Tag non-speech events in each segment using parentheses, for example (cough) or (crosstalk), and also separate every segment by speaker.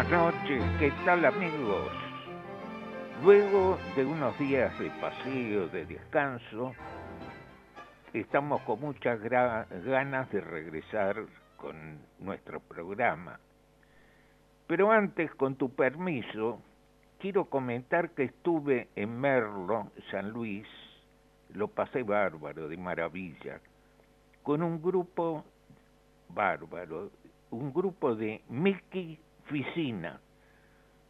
Speaker 1: Buenas noches, ¿qué tal amigos? Luego de unos días de paseo, de descanso, estamos con muchas ganas de regresar con nuestro programa. Pero antes, con tu permiso, quiero comentar que estuve en Merlo, San Luis, lo pasé bárbaro, de maravilla, con un grupo bárbaro, un grupo de Mickey Ficina,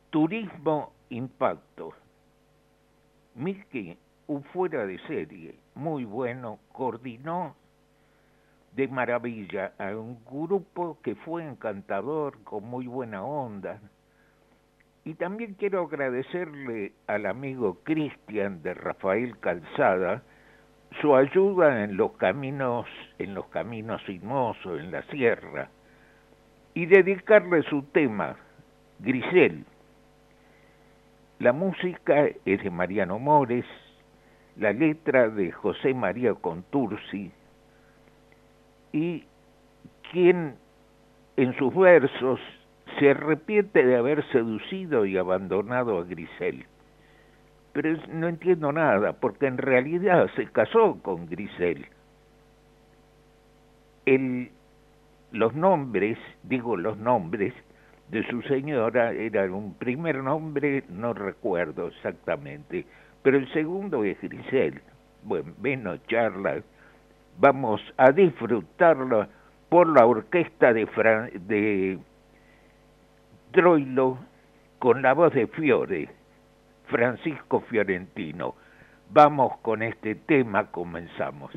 Speaker 1: Turismo Impacto. Mickey, un fuera de serie, muy bueno, coordinó de maravilla a un grupo que fue encantador, con muy buena onda, y también quiero agradecerle al amigo Cristian de Rafael Calzada su ayuda en los caminos, en los caminos sinuosos, en la sierra, y dedicarle su tema, Grisel. La música es de Mariano Mores, la letra de José María Contursi, y quien en sus versos se arrepiente de haber seducido y abandonado a Grisel. Pero no entiendo nada, porque en realidad se casó con Grisel. El, los nombres, digo los nombres, de su señora eran un primer nombre, no recuerdo exactamente, pero el segundo es Grisel. Bueno, menos charlas, vamos a disfrutarlo por la orquesta de, de Troilo con la voz de Fiore, Francisco Fiorentino. Vamos con este tema, comenzamos.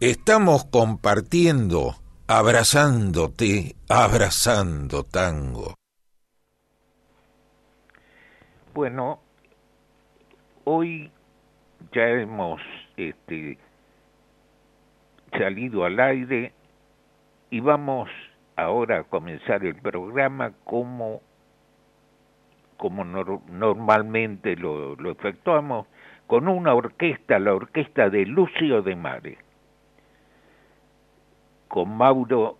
Speaker 1: Estamos compartiendo, abrazándote, abrazando tango. Bueno, hoy ya hemos este, salido al aire y vamos ahora a comenzar el programa como, como nor- normalmente lo, lo efectuamos, con una orquesta, la orquesta de Lucio de Mare, con Mauro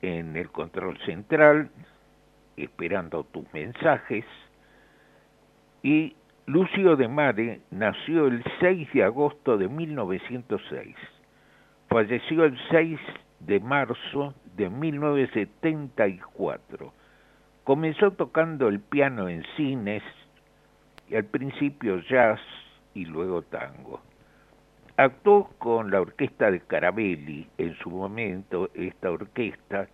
Speaker 1: en el control central, esperando tus mensajes. Y Lucio de Mare nació el 6 de agosto de 1906. Falleció el 6 de marzo de 1974. Comenzó tocando el piano en cines, y al principio jazz y luego tango. Actuó con la orquesta de Carabelli. En su momento esta orquesta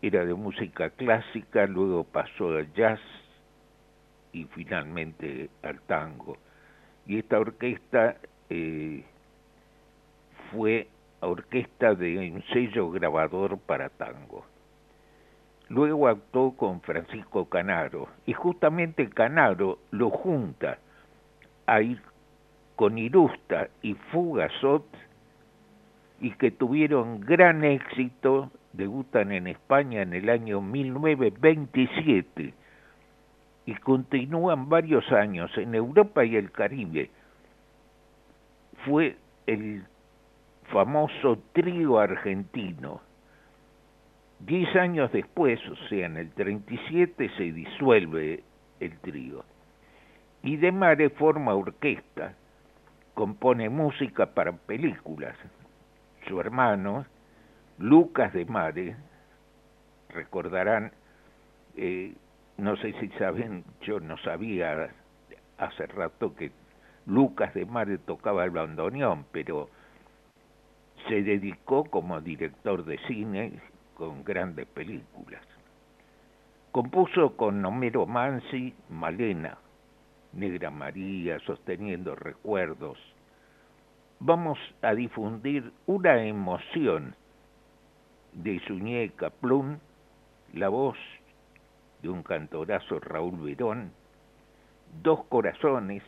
Speaker 1: era de música clásica, luego pasó al jazz y finalmente al tango. Y esta orquesta eh, fue orquesta de un sello grabador para tango. Luego actuó con Francisco Canaro y justamente Canaro lo junta a ir con Irusta y Fugasot y que tuvieron gran éxito, debutan en España en el año 1927 y continúan varios años en Europa y el Caribe. Fue el famoso trío argentino. Diez años después, o sea, en el 37, se disuelve el trío. Y De Mare forma orquesta, compone música para películas. Su hermano, Lucas De Mare, recordarán, eh, no sé si saben, yo no sabía hace rato que Lucas de Mare tocaba el bandoneón, pero se dedicó como director de cine con grandes películas. Compuso con Homero Mansi, Malena, Negra María, sosteniendo recuerdos. Vamos a difundir una emoción de Suñeca Plum, la voz de un cantorazo Raúl Verón, Dos Corazones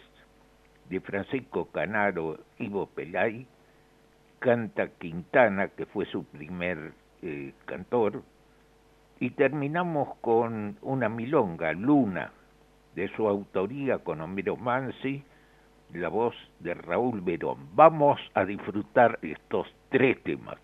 Speaker 1: de Francisco Canaro Ivo Pelay, canta Quintana, que fue su primer eh, cantor, y terminamos con una milonga, Luna, de su autoría con Homero Mansi, la voz de Raúl Verón. Vamos a disfrutar estos tres temas.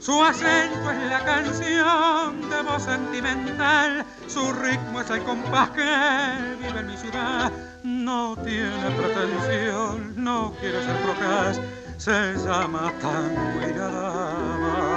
Speaker 2: Su acento es la canción de voz sentimental, su ritmo es el compás que vive en mi ciudad. No tiene pretensión, no quiere ser procas, se llama tango y.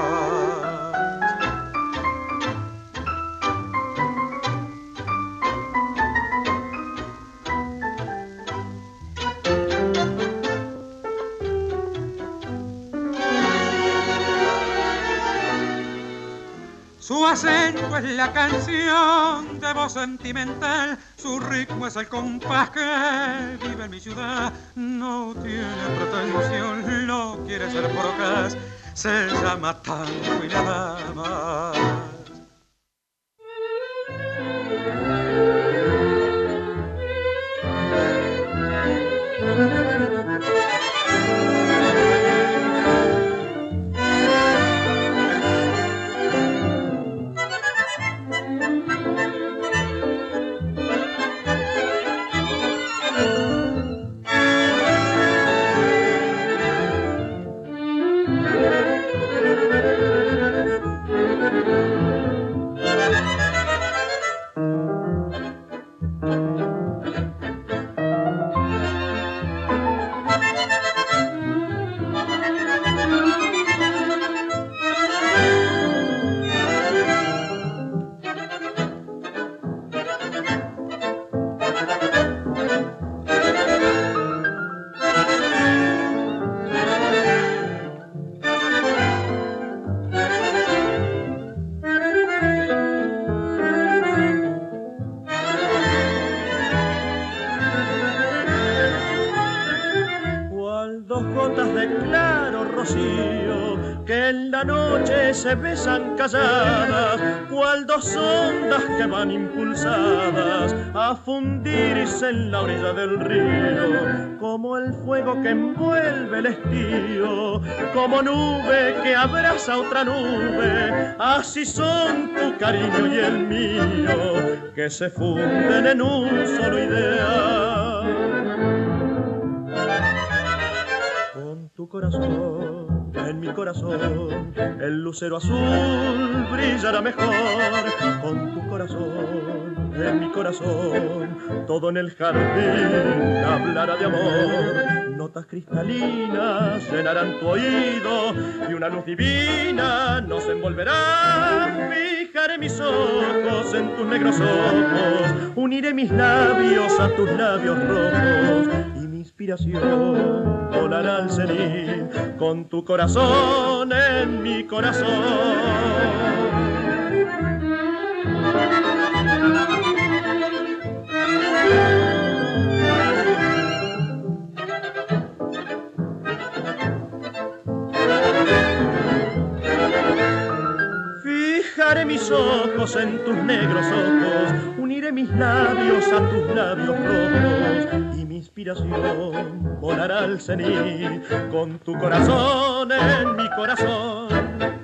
Speaker 2: acento es la canción de voz sentimental, su ritmo es el compás que vive en mi ciudad. No tiene pretensión, no quiere ser procas, se llama tango y nada más.
Speaker 3: Que en la noche se besan calladas, cual dos ondas que van impulsadas a fundirse en la orilla del río, como el fuego que envuelve el estío, como nube que abraza otra nube, así son tu cariño y el mío, que se funden en un solo ideal. Corazón, en mi corazón, el lucero azul brillará mejor. Con tu corazón, en mi corazón, todo en el jardín hablará de amor. Notas cristalinas llenarán tu oído y una luz divina nos envolverá. Fijaré mis ojos en tus negros ojos, uniré mis labios a tus labios rojos inspiración volará al cenit con tu corazón en mi corazón. Fijaré mis ojos en tus negros ojos, uniré mis labios a tus labios rojos inspiración volará al cenit con tu corazón en mi corazón.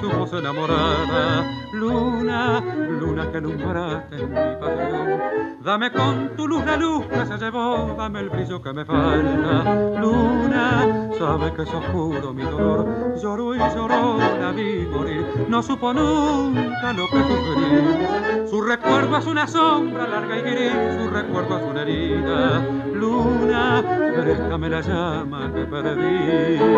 Speaker 2: Su voz enamorada. Luna, luna que alumbraste en mi pasión. Dame con tu luz la luz que se llevó, dame el brillo que me falta. Luna, sabe que es oscuro mi dolor. Lloró y lloró, la vi morir. No supo nunca lo que sufrí. Su recuerdo es una sombra larga y gris, su recuerdo es una herida. Luna, préstame la llama que perdí.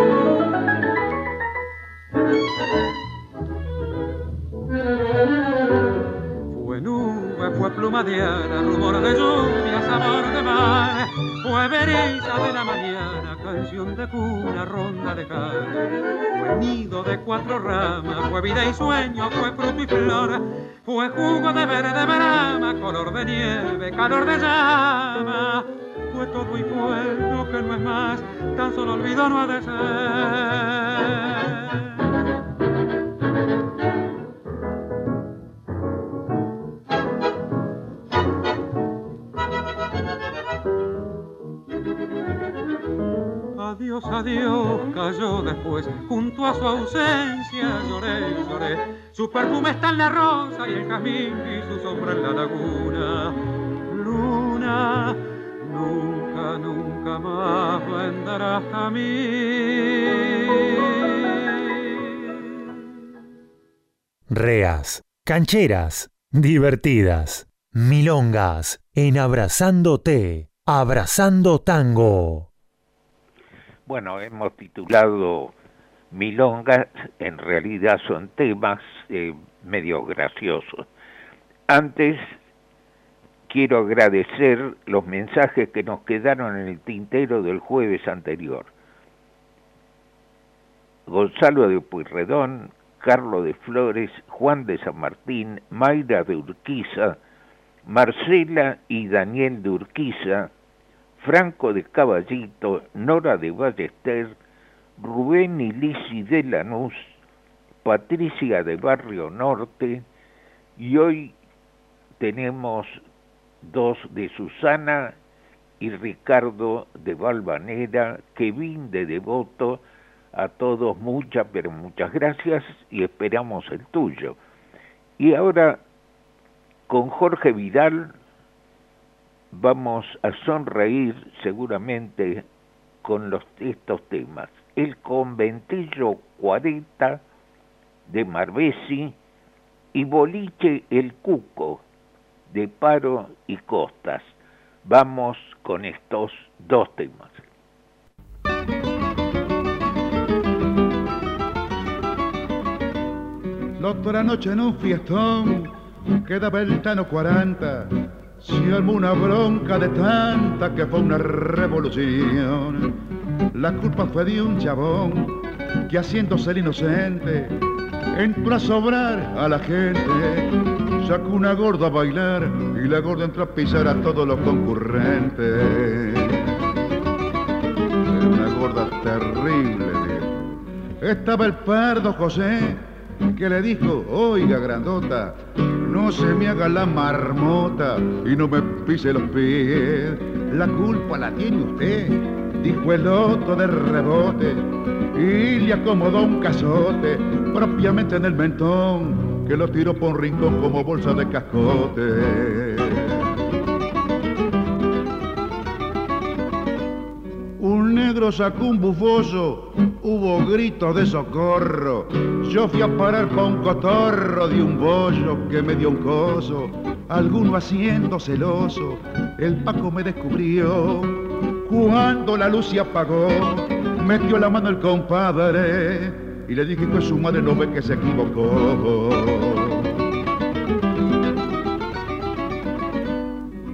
Speaker 2: Ara, rumor de lluvia, sabor de mar. Fue brisa de la mañana, canción de cuna, ronda de carne. Fue nido de cuatro ramas, fue vida y sueño, fue fruto y flor. Fue jugo de verde brama, color de nieve, calor de llama. Fue todo y fue lo que no es más, tan solo olvido no ha de ser. Después, junto a su ausencia lloré, lloré. Su perfume está en la rosa y el jazmín y su sombra en la laguna. Luna, nunca, nunca más vendrás a mí.
Speaker 4: Reas, cancheras, divertidas, milongas, en abrazándote, abrazando tango.
Speaker 1: Bueno, hemos titulado Milongas, en realidad son temas eh, medio graciosos. Antes quiero agradecer los mensajes que nos quedaron en el tintero del jueves anterior. Gonzalo de Pueyrredón, Carlos de Flores, Juan de San Martín, Mayra de Urquiza, Marcela y Daniel de Urquiza, Franco de Caballito, Nora de Ballester, Rubén y Lisi de Lanús, Patricia de Barrio Norte, y hoy tenemos dos de Susana y Ricardo de Valvanera, Kevin de Devoto, a todos muchas, pero muchas gracias y esperamos el tuyo. Y ahora, con Jorge Vidal, vamos a sonreír seguramente con estos temas. El conventillo 40 de Marbesi y Boliche el Cuco de Paro y Costas. Vamos con estos dos temas.
Speaker 5: La noche en un fiestón quedaba el Tano 40 se armó una bronca de tanta que fue una revolución. La culpa fue de un chabón que haciéndose el inocente entró a sobrar a la gente. Sacó una gorda a bailar y la gorda entró a pisar a todos los concurrentes. Era una gorda terrible. Estaba el pardo José que le dijo, oiga grandota, no se me haga la marmota y no me pise los pies. La culpa la tiene usted, dijo el otro de rebote y le acomodó un cazote propiamente en el mentón que lo tiró por un rincón como bolsa de cascote. Un negro sacó un bufoso, hubo gritos de socorro. Yo fui a parar pa' un cotorro de un bollo que me dio un coso. Alguno haciendo celoso, el Paco me descubrió. Cuando la luz se apagó, metió la mano el compadre y le dije que su madre no ve que se equivocó.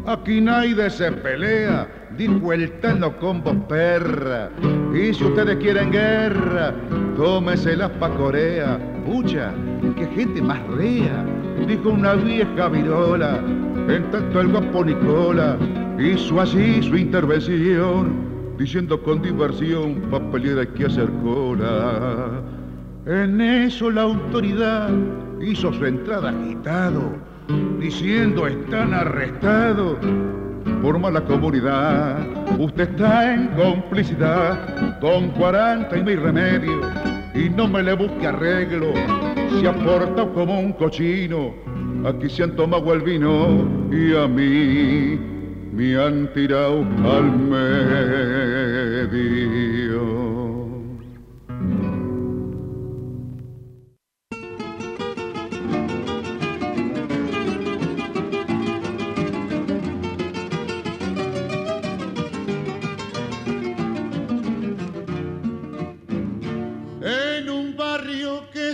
Speaker 5: Aquí nadie se pelea, dijo el tano con voz perra. Y si ustedes quieren guerra, tómeselas pa' Corea. Pucha, qué gente más rea, dijo una vieja virola. En tanto el guapo Nicola hizo así su intervención, diciendo con diversión, pa' pelear hay que hacer cola. En eso la autoridad hizo su entrada agitado, diciendo están arrestados
Speaker 6: forma la comunidad. Usted está en complicidad con 40 y mil remedios y no me le busque arreglo. Se ha portado como un cochino, aquí se han tomado el vino y a mí me han tirado al medio.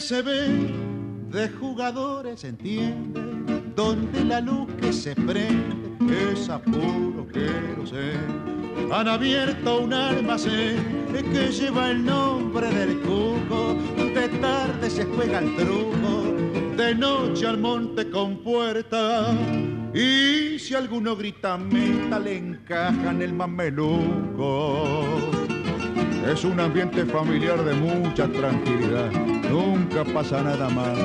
Speaker 5: Se ve de jugadores, entiende, donde la luz que se prende es a puro sé Han abierto un almacén que lleva el nombre del cuco, de tarde se juega el truco, de noche al monte con puerta. Y si alguno grita meta, le encajan el mameluco. Es un ambiente familiar de mucha tranquilidad, nunca pasa nada mal.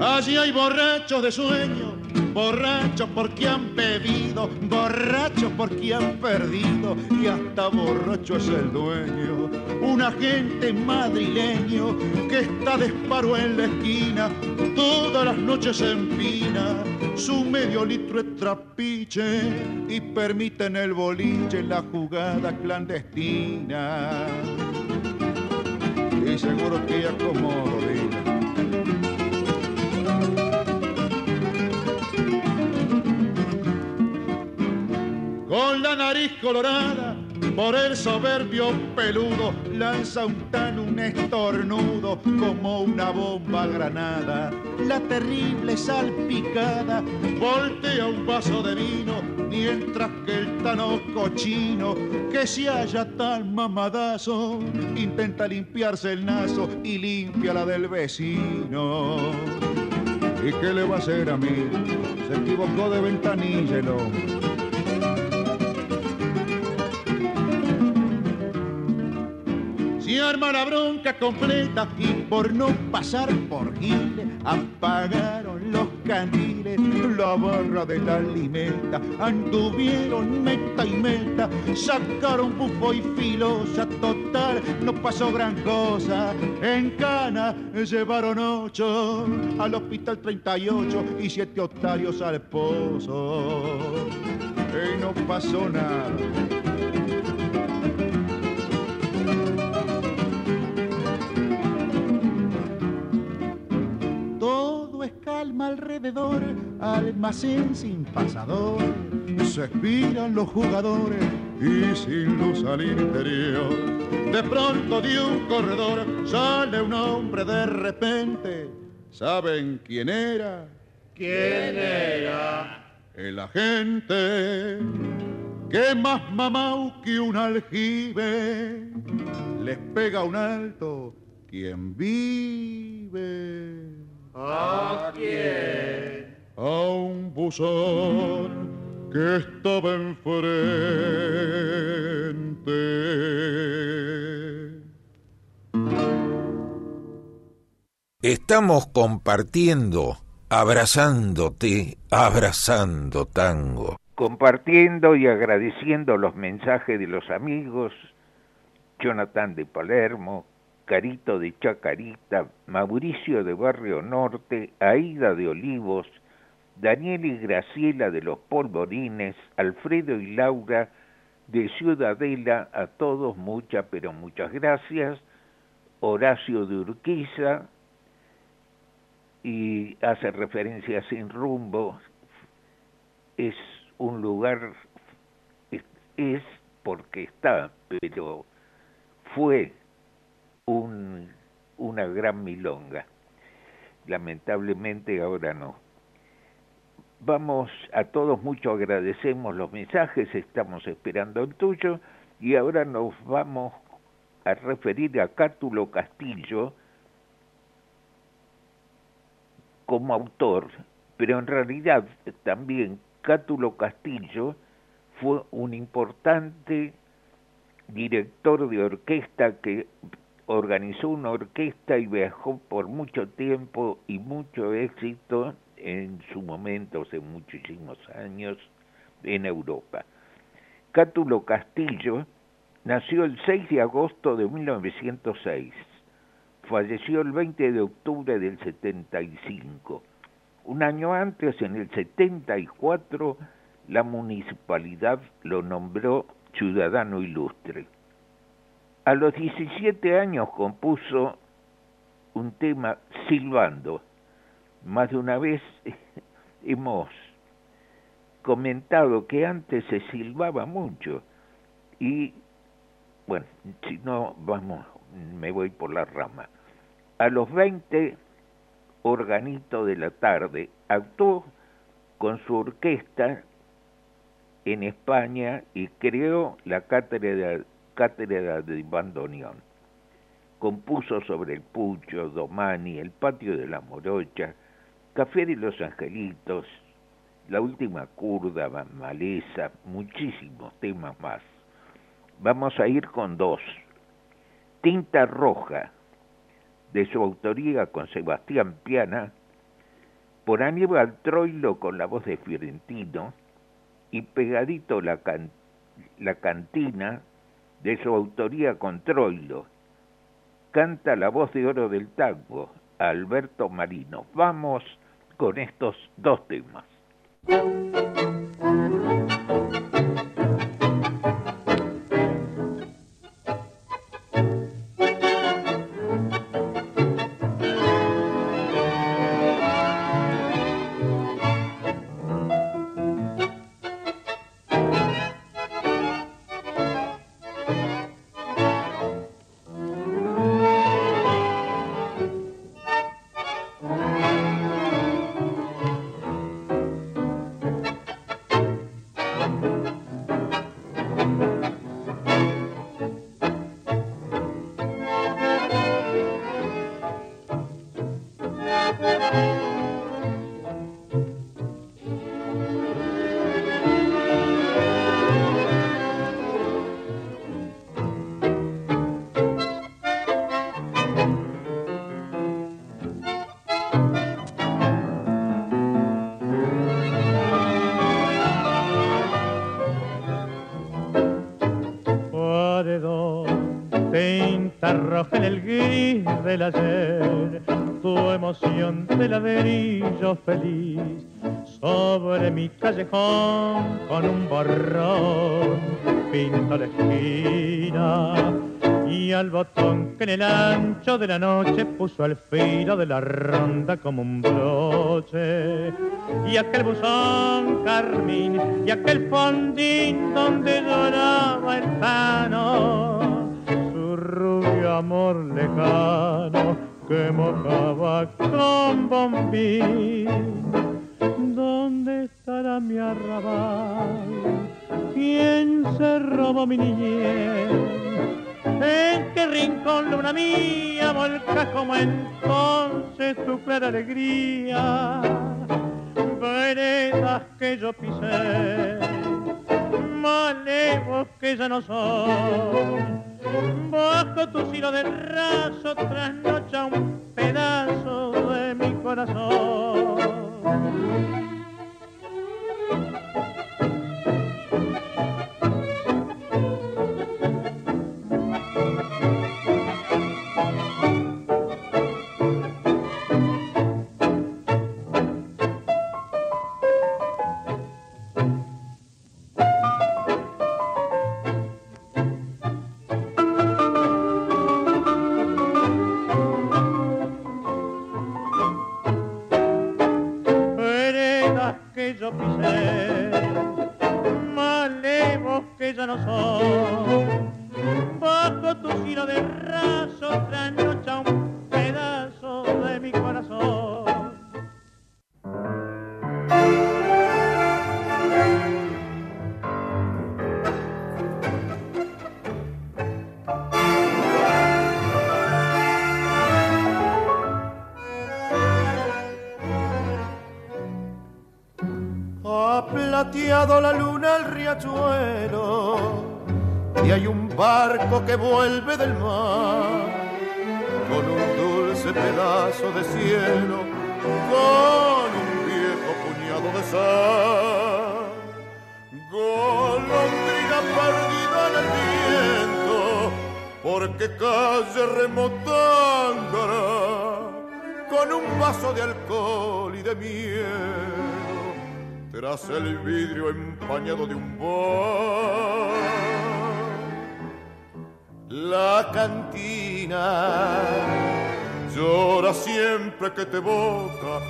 Speaker 5: Allí hay borrachos de sueño, borrachos porque han bebido, borrachos porque han perdido y hasta borracho es el dueño. Un agente madrileño que está de en la esquina, todas las noches en empina su medio litro de trapiche y permiten el boliche la jugada clandestina. Y seguro que ella como Con la nariz colorada por el soberbio peludo lanza un tan un estornudo como una bomba granada. La terrible salpicada voltea un vaso de vino mientras que el tano cochino que se halla tan mamadazo intenta limpiarse el naso y limpia la del vecino. ¿Y qué le va a hacer a mí? Se equivocó de ventanilla el arma la bronca completa y por no pasar por Gile apagaron los candiles, la barra de la limeta, anduvieron meta y meta, sacaron bufo y filosa, total, no pasó gran cosa, en Cana llevaron ocho al hospital 38 y siete octarios al pozo, y no pasó nada calma alrededor, almacén sin pasador. Se expiran los jugadores y sin luz al interior. De pronto de un corredor sale un hombre de repente. ¿Saben quién era?
Speaker 7: ¿Quién era?
Speaker 5: El agente que más mamau que un aljibe les pega un alto quien vive.
Speaker 7: ¿A quién?
Speaker 5: A un buzón que estaba enfrente.
Speaker 1: Estamos compartiendo, abrazándote, abrazando tango. Compartiendo y agradeciendo los mensajes de los amigos, Jonathan de Palermo, Carito de Chacarita, Mauricio de Barrio Norte, Aida de Olivos, Daniel y Graciela de los Polvorines, Alfredo y Laura de Ciudadela, a todos muchas, pero muchas gracias. Horacio de Urquiza, y hace referencia a Sin Rumbo, es un lugar, es porque está, pero fue un, una gran milonga. Lamentablemente ahora no. Vamos a todos mucho agradecemos los mensajes, estamos esperando el tuyo y ahora nos vamos a referir a Cátulo Castillo como autor, pero en realidad también Cátulo Castillo fue un importante director de orquesta que organizó una orquesta y viajó por mucho tiempo y mucho éxito en su momento, hace muchísimos años, en Europa. Cátulo Castillo nació el 6 de agosto de 1906, falleció el 20 de octubre del 75. Un año antes, en el 74, la municipalidad lo nombró ciudadano ilustre. A los 17 años compuso un tema silbando. Más de una vez (laughs) hemos comentado que antes se silbaba mucho y bueno, si no vamos, me voy por la rama. A los 20, organito de la tarde, actuó con su orquesta en España y creó la cátedra cátedra de bandoneón. Compuso sobre el Pucho, Domani, el patio de la Morocha, Café de los Angelitos, La última curda, Maleza, muchísimos temas más. Vamos a ir con dos. Tinta Roja, de su autoría con Sebastián Piana, por Aníbal Troilo con la voz de Fiorentino, y pegadito la, la cantina de su autoría con Troilo. Canta la voz de oro del tango, Alberto Marino. Vamos con estos dos temas.
Speaker 8: El ancho de la noche puso al filo de la ronda como un broche y aquel buzón carmín y aquel fondín donde lloraba el pano rubio amor lejano que mojaba con bombín. ¿Dónde estará mi arrabal? ¿Quién se robó mi niñez? ¿En qué rincón luna mía volca como entonces tu clara alegría? Veredas que yo pisé, malevos que ya no son Bajo tu silo de raso trasnocha un pedazo de mi corazón.
Speaker 9: De un la cantina llora siempre que te boca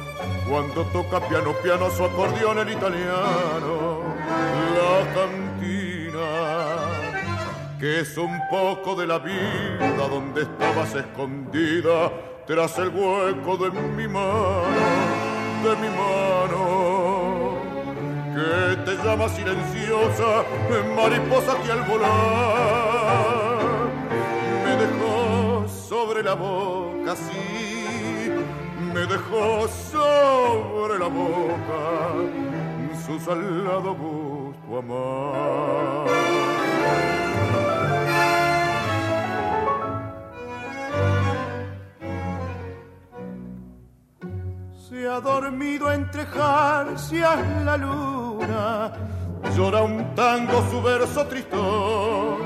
Speaker 9: cuando toca piano piano su acordeón el italiano. La cantina que es un poco de la vida donde estabas escondida tras el hueco de mi mano, de mi mano que te llama silenciosa, mariposa que al volar sobre la boca, sí, me dejó sobre la boca su salado gusto amar. Se ha dormido entre jarcias la llora un tango su verso tristón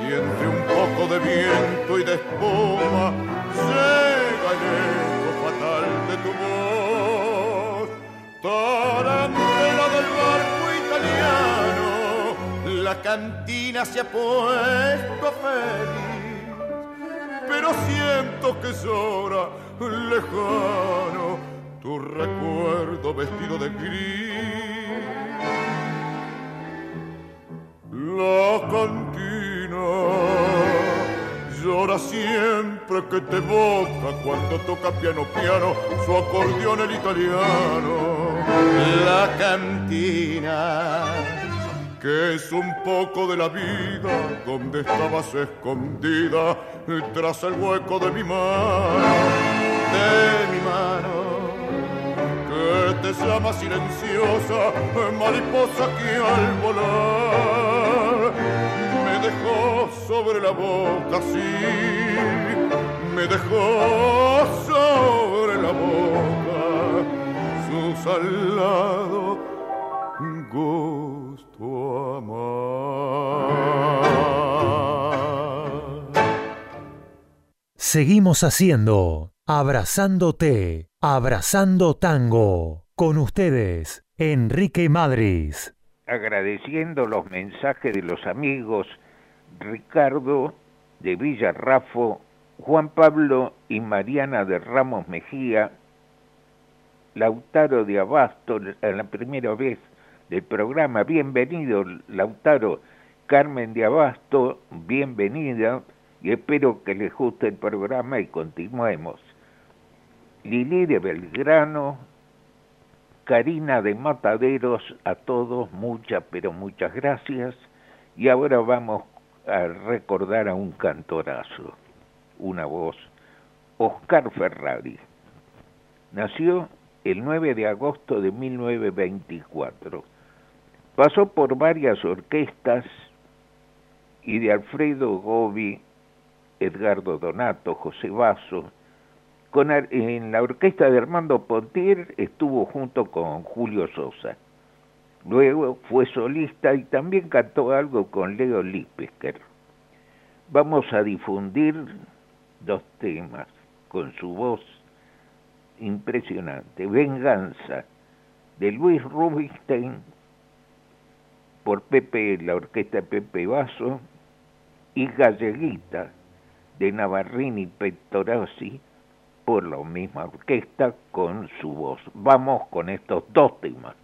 Speaker 9: y entre un poco de viento y de espuma llega el eco fatal de tu voz. Tarantela del barco italiano, la cantina se ha puesto feliz, pero siento que llora lejano tu recuerdo vestido de gris. La cantina llora siempre que te boca cuando toca piano piano su acordeón el italiano. La cantina, que es un poco de la vida donde estabas escondida tras el hueco de mi mano, de mi mano. Que te llama silenciosa, mariposa que al volar dejó sobre la boca, sí, me dejó sobre la boca su salado gusto amar.
Speaker 4: Seguimos haciendo Abrazándote, Abrazando Tango. Con ustedes, Enrique Madris.
Speaker 1: Agradeciendo los mensajes de los amigos Ricardo de Villarrafo, Juan Pablo y Mariana de Ramos Mejía, Lautaro de Abasto, la primera vez del programa. Bienvenido, Lautaro. Carmen de Abasto, bienvenida y espero que les guste el programa y continuemos. Lili de Belgrano, Karina de Mataderos, a todos muchas, pero muchas gracias. Y ahora vamos a recordar a un cantorazo, una voz, Oscar Ferrari. Nació el 9 de agosto de 1924. Pasó por varias orquestas y de Alfredo Gobi, Edgardo Donato, José Basso. En la orquesta de Armando Pontier estuvo junto con Julio Sosa. Luego fue solista y también cantó algo con Leo Lipesker. Vamos a difundir dos temas con su voz impresionante. Venganza de Luis Rubinstein por Pepe, la orquesta Pepe Vaso y Galleguita de Navarrini Pettorossi por la misma orquesta con su voz. Vamos con estos dos temas.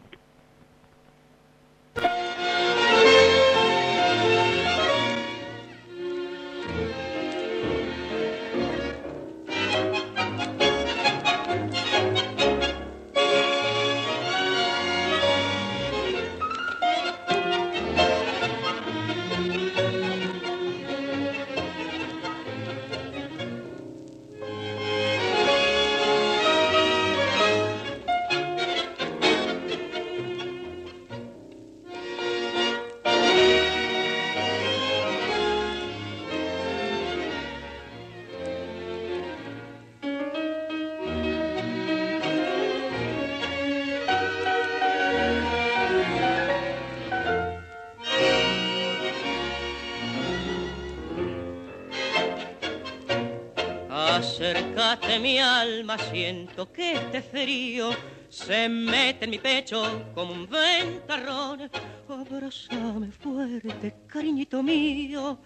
Speaker 10: Que este frío se mete en mi pecho como un ventarrón. Abrázame fuerte, cariñito mío,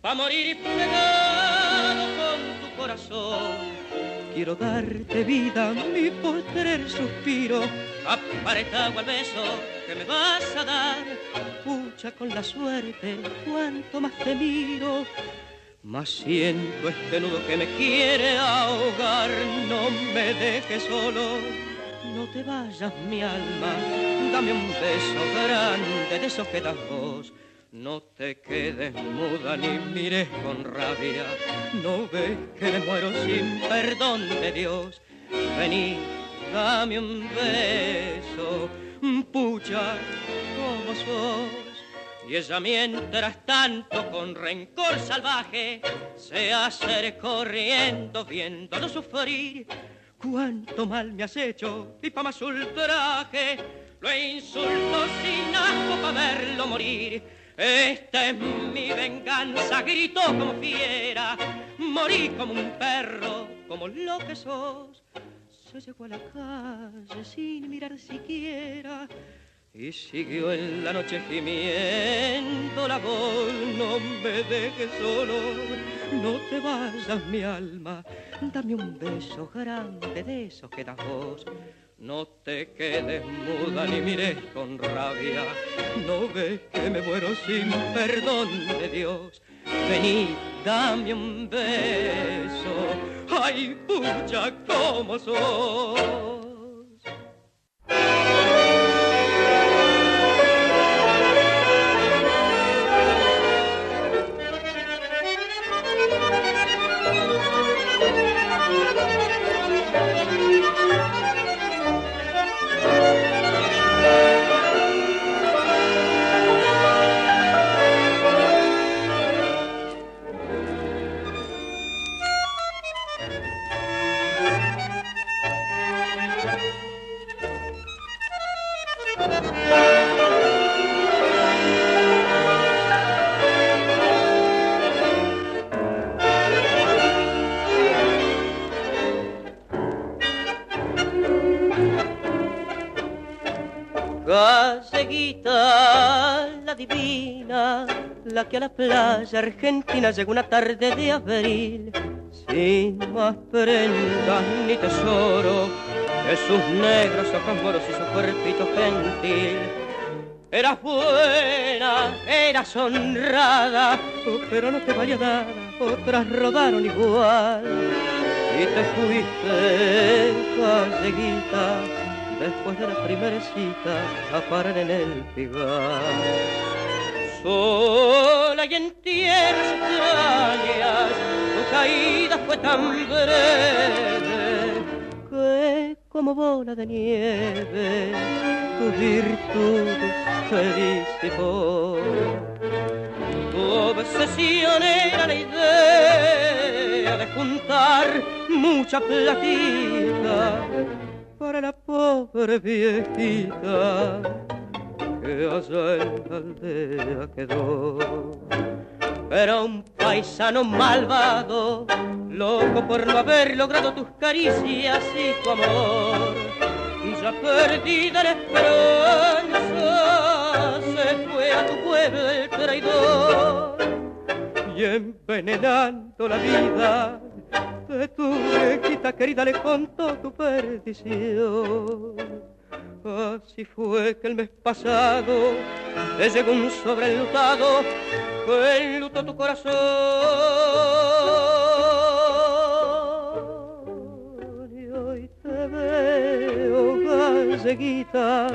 Speaker 10: pa' morir pegado con tu corazón. Quiero darte vida, mi postrer suspiro, apretado al beso que me vas a dar. Pucha con la suerte, cuanto más te miro, más siento este nudo que me quiere ahogar. No me dejes solo, no te vayas mi alma, dame un beso grande de esos que das vos. No te quedes muda ni mires con rabia, no ves que me muero sin perdón de Dios. Vení, dame un beso, pucha, como sos. Y ella mientras tanto con rencor salvaje se hace corriendo viéndolo sufrir. Cuánto mal me has hecho y pa' más ultraje lo insulto sin asco pa' verlo morir. Esta es mi venganza, gritó como fiera, morí como un perro, como lo que sos. Se llegó a la calle sin mirar siquiera y siguió en la noche gimiendo la voz. No me dejes solo, no te vayas mi alma, dame un beso grande de esos que das vos. No te quedes muda ni mires con rabia, no ves que me muero sin perdón de Dios. Vení, dame un beso, ay pucha como sos. La divina, la que a la playa argentina llegó una tarde de abril, sin más prendas ni tesoro que sus negros ojos moros y su cuerpito gentil. Eras buena, eras honrada, pero no te valía nada, otras rodaron igual. Y te fuiste, galleguita, después de la primera cita a en el pigar. Sola y en tierras extrañas, tu caída fue tan breve que como bola de nieve tu virtud se disipó. Tu obsesión era la idea de juntar mucha platita para la pobre viejita que allá en la aldea quedó. Pero un paisano malvado, loco por no haber logrado tus caricias y tu amor, ya perdida la esperanza, se fue a tu pueblo el traidor y envenenando la vida de tu viejita querida le contó tu perdición. Así fue que el mes pasado te llegó un sobrelutado que enlutó tu corazón. Y hoy te veo, galleguita,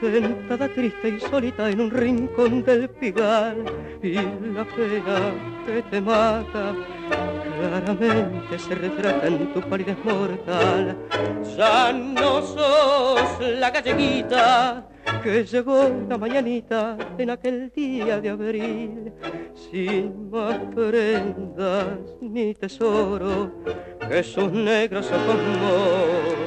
Speaker 10: sentada triste y solita en un rincón del pigar y la pena que te mata claramente se retrata en tu palidez mortal ya no sos la galleguita que llegó la mañanita en aquel día de abril sin más prendas ni tesoro que sus negros ojos moros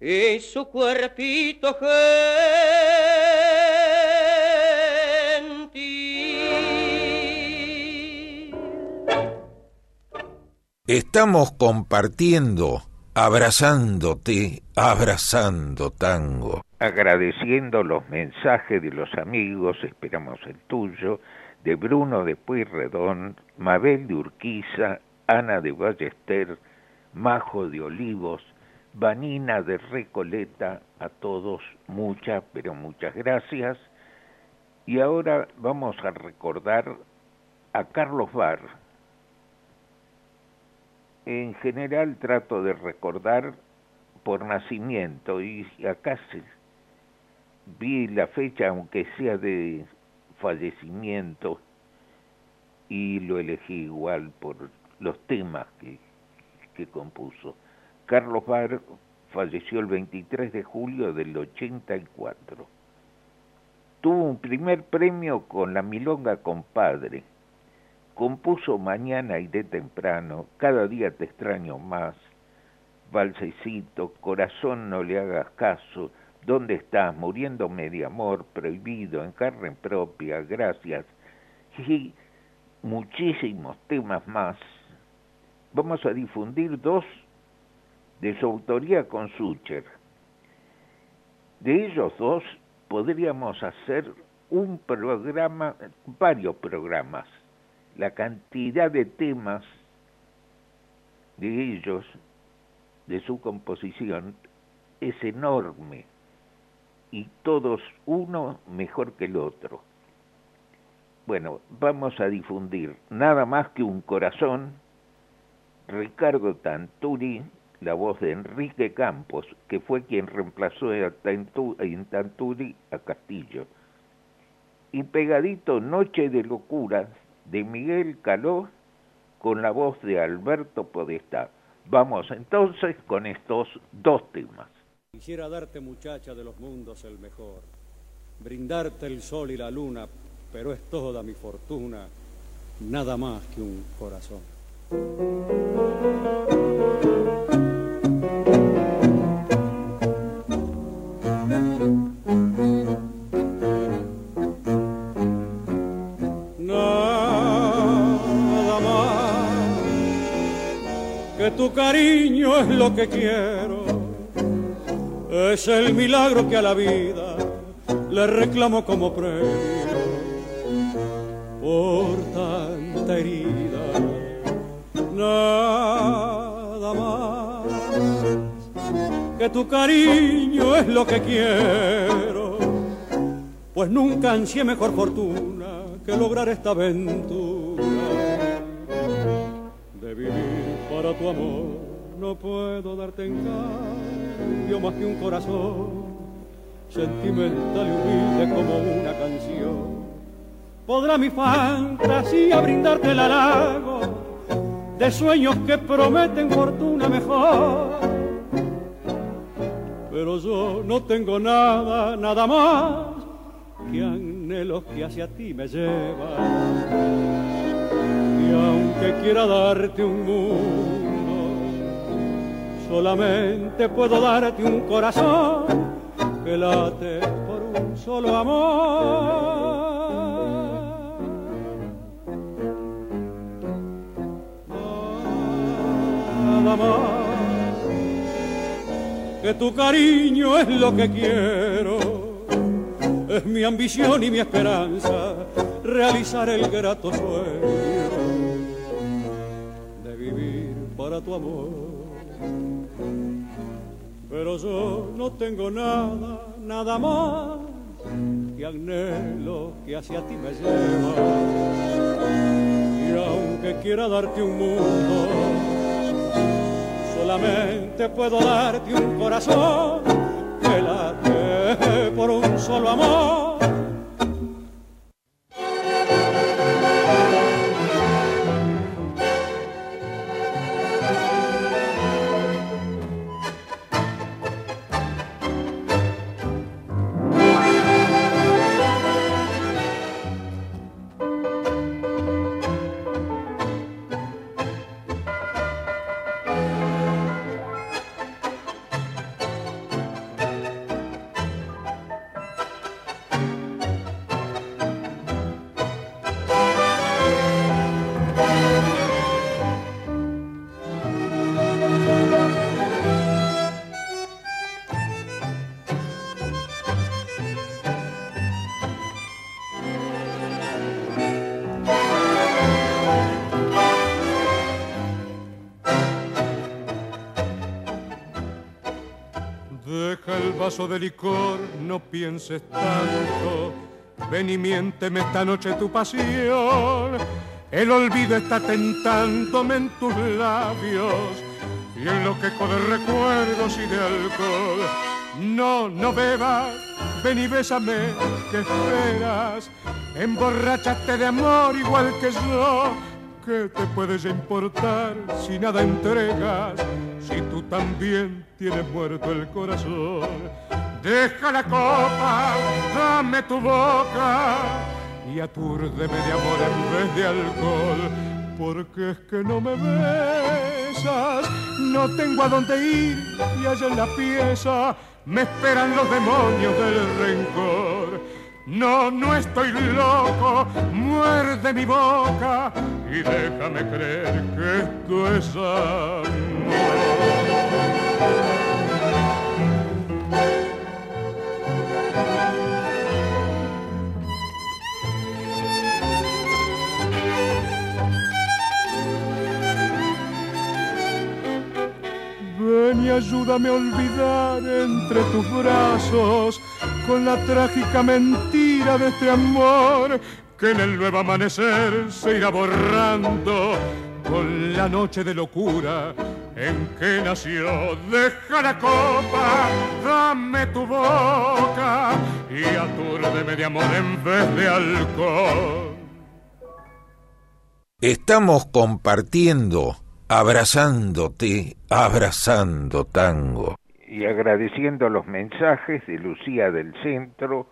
Speaker 10: y su cuerpito gentil.
Speaker 1: Estamos compartiendo, abrazándote, abrazando tango. Agradeciendo los mensajes de los amigos, esperamos el tuyo, de Bruno de Pueyrredón, Mabel de Urquiza, Ana de Ballester, Majo de Olivos, Vanina de Recoleta, a todos muchas, pero muchas gracias. Y ahora vamos a recordar a Carlos Bar. En general trato de recordar por nacimiento y acá vi la fecha, aunque sea de fallecimiento, y lo elegí igual por los temas que, que compuso. Carlos Bar falleció el 23 de julio del 84. Tuvo un primer premio con la Milonga Compadre. Compuso Mañana y de temprano, Cada día te extraño más, Balsecito, Corazón no le hagas caso, ¿Dónde estás? Muriéndome de amor, prohibido, en carne propia, gracias. Y muchísimos temas más. Vamos a difundir dos de su autoría con Sucher. De ellos dos podríamos hacer un programa, varios programas. La cantidad de temas de ellos, de su composición, es enorme y todos uno mejor que el otro. Bueno, vamos a difundir nada más que un corazón, Ricardo Tanturi, la voz de Enrique Campos, que fue quien reemplazó en Tanturi a Castillo. Y pegadito Noche de Locura de Miguel Caló con la voz de Alberto Podestá. Vamos entonces con estos dos temas.
Speaker 11: Quisiera darte, muchacha de los mundos, el mejor, brindarte el sol y la luna, pero es toda mi fortuna, nada más que un corazón. Cariño es lo que quiero. Es el milagro que a la vida le reclamo como premio. Por tanta herida. Nada más. Que tu cariño es lo que quiero, pues nunca ansié mejor fortuna que lograr esta aventura para tu amor. No puedo darte en cambio más que un corazón sentimental y humilde como una canción. Podrá mi fantasía brindarte el halago de sueños que prometen fortuna mejor. Pero yo no tengo nada, nada más que anhelos que hacia ti me llevan. Y aunque quiera darte un mundo, solamente puedo darte un corazón que late por un solo amor. Nada más que tu cariño es lo que quiero, es mi ambición y mi esperanza realizar el grato sueño para tu amor pero yo no tengo nada, nada más que anhelo que hacia ti me lleva. Y aunque quiera darte un mundo, solamente puedo darte un corazón que late por un solo amor
Speaker 12: vaso de licor, no pienses tanto. Ven y miénteme esta noche tu pasión. El olvido está tentándome en tus labios y en lo que de recuerdos y de alcohol. No, no bebas, ven y bésame, que esperas? Emborrachaste de amor igual que yo. ¿Qué te puedes importar si nada entregas? Si tú también tienes muerto el corazón. Deja la copa, dame tu boca y atúrdeme de amor en vez de alcohol. Porque es que no me besas, no tengo a dónde ir y allá en la pieza me esperan los demonios del rencor. No, no estoy loco, muerde mi boca y déjame creer que esto es amor. Ven y ayúdame a olvidar entre tus brazos con la trágica mentira de este amor que en el nuevo amanecer se irá borrando con la noche de locura en que nació. Deja la copa, dame tu boca y atúrdeme de amor en vez de alcohol.
Speaker 1: Estamos compartiendo abrazándote, abrazando tango. Y agradeciendo los mensajes de Lucía del Centro,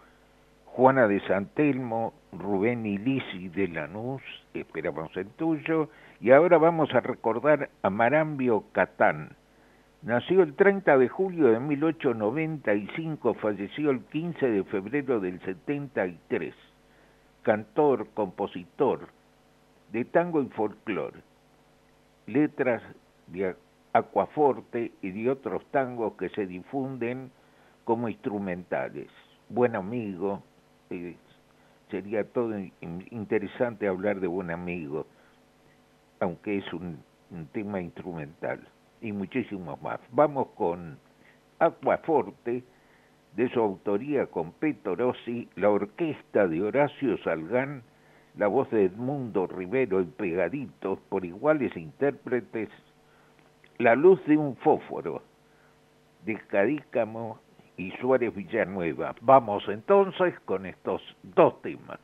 Speaker 1: Juana de Santelmo, Rubén Ilisi de Lanús, esperamos el tuyo, y ahora vamos a recordar a Marambio Catán. Nació el 30 de julio de 1895, falleció el 15 de febrero del 73. Cantor, compositor de tango y folclore letras de Aquaforte y de otros tangos que se difunden como instrumentales. Buen amigo, eh, sería todo interesante hablar de buen amigo, aunque es un, tema instrumental, y muchísimos más. Vamos con Aquaforte, de su autoría con Peto Rossi, la orquesta de Horacio Salgán, la voz de Edmundo Rivero y pegaditos por iguales intérpretes, La luz de un fósforo, de Cadícamo y Suárez Villanueva. Vamos entonces con estos dos temas.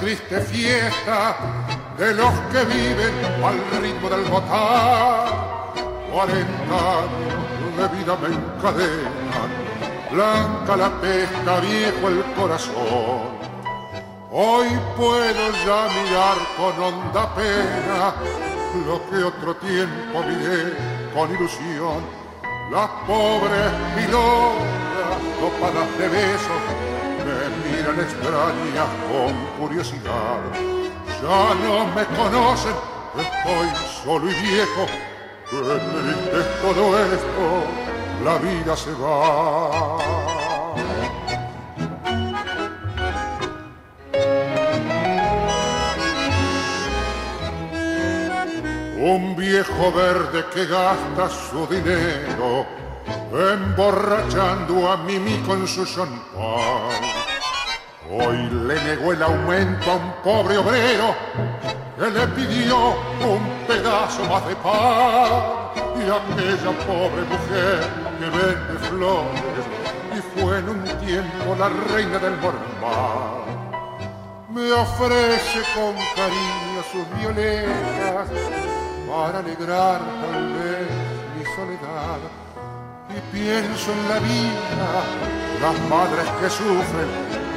Speaker 13: Triste fiesta de los que viven al ritmo del botar. Cuarenta años de vida me encadenan, blanca la pesca, viejo el corazón. Hoy puedo ya mirar con honda pena lo que otro tiempo miré con ilusión. Las pobres pilotas topadas de besos miran extraña con curiosidad. Ya no me conocen, estoy solo y viejo. Qué triste todo esto, la vida se va. Un viejo verde que gasta su dinero emborrachando a Mimi con su champán Hoy le negó el aumento a un pobre obrero que le pidió un pedazo más de pan. Y aquella pobre mujer que vende flores y fue en un tiempo la reina del Mormar. Me ofrece con cariño sus violetas para alegrar tal vez mi soledad. Y pienso en la vida, las madres que sufren,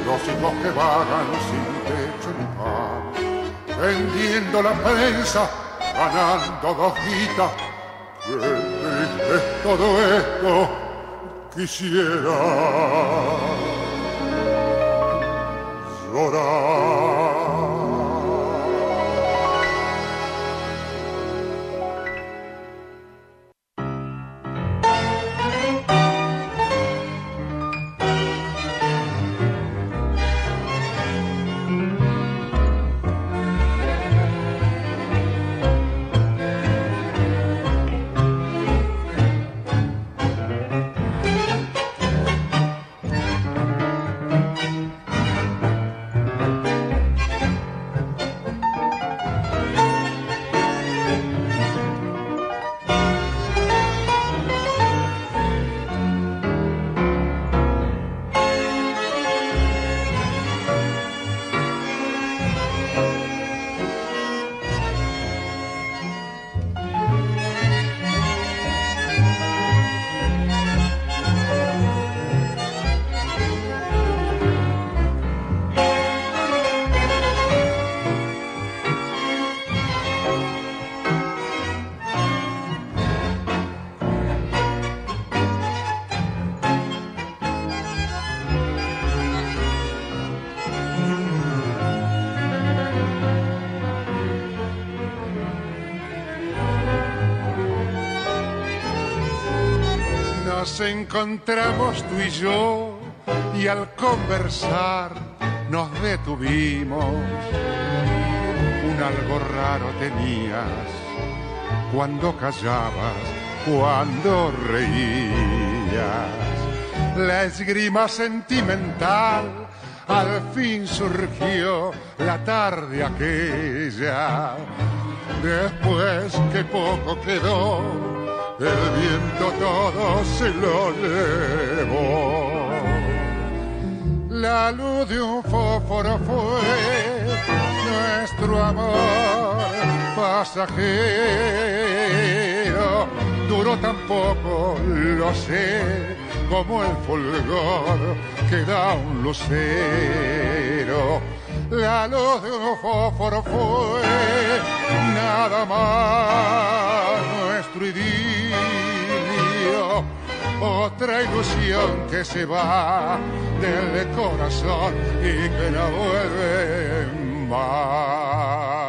Speaker 13: los hijos que vagan sin techo ni pan, vendiendo la prensa, ganando dos guitas. Qué es todo esto, quisiera llorar. Encontramos tú y yo y al conversar nos detuvimos. Un algo raro tenías cuando callabas, cuando reías. La esgrima sentimental al fin surgió la tarde aquella. Después que poco quedó, el viento todo se lo llevó. La luz de un fósforo fue nuestro amor pasajero. Duró tan poco, lo sé, como el fulgor que da un lucero. La luz de un fósforo fue nada más nuestro otra ilusión que se va del corazón y que no vuelve más.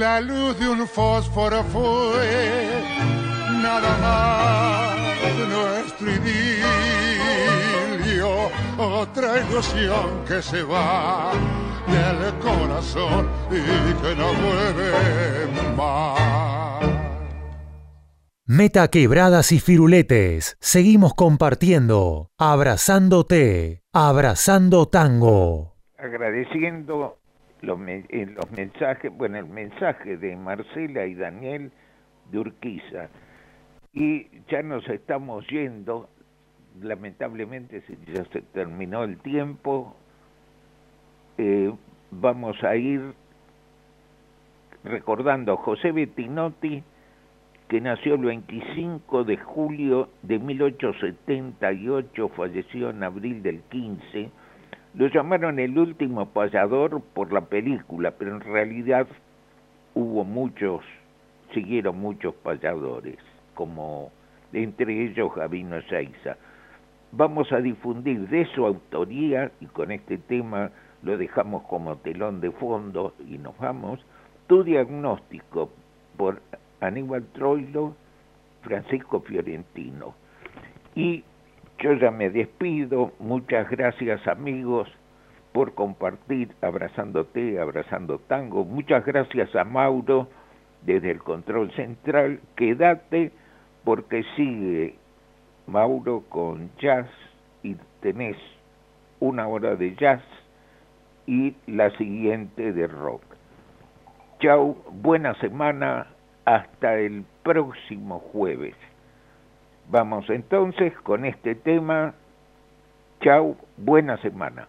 Speaker 13: La luz de un fósforo fue nada más nuestro idilio, otra ilusión que se va del corazón y que no vuelve más.
Speaker 4: Meta quebradas y firuletes. Seguimos compartiendo. Abrazándote. Abrazando tango.
Speaker 1: agradeciendo los, me- eh, los mensajes, bueno, el mensaje de Marcela y Daniel de Urquiza. Y ya nos estamos yendo, lamentablemente ya se terminó el tiempo. Eh, vamos a ir recordando a José Bettinotti, que nació el 25 de julio de 1878, falleció en abril del 15. Lo llamaron el último payador por la película, pero en realidad hubo muchos, siguieron muchos payadores, como entre ellos Gabino Ezeiza. Vamos a difundir de su autoría, y con este tema lo dejamos como telón de fondo y nos vamos, Tu diagnóstico por Aníbal Troilo, Francisco Fiorentino. Y Yo ya me despido. Muchas gracias amigos por compartir abrazándote, abrazando tango. Muchas gracias a Mauro desde el control central. Quédate porque sigue Mauro con jazz y tenés una hora de jazz y la siguiente de rock. Chau, buena semana, hasta el próximo jueves. Vamos entonces con este tema. Chau, buena semana.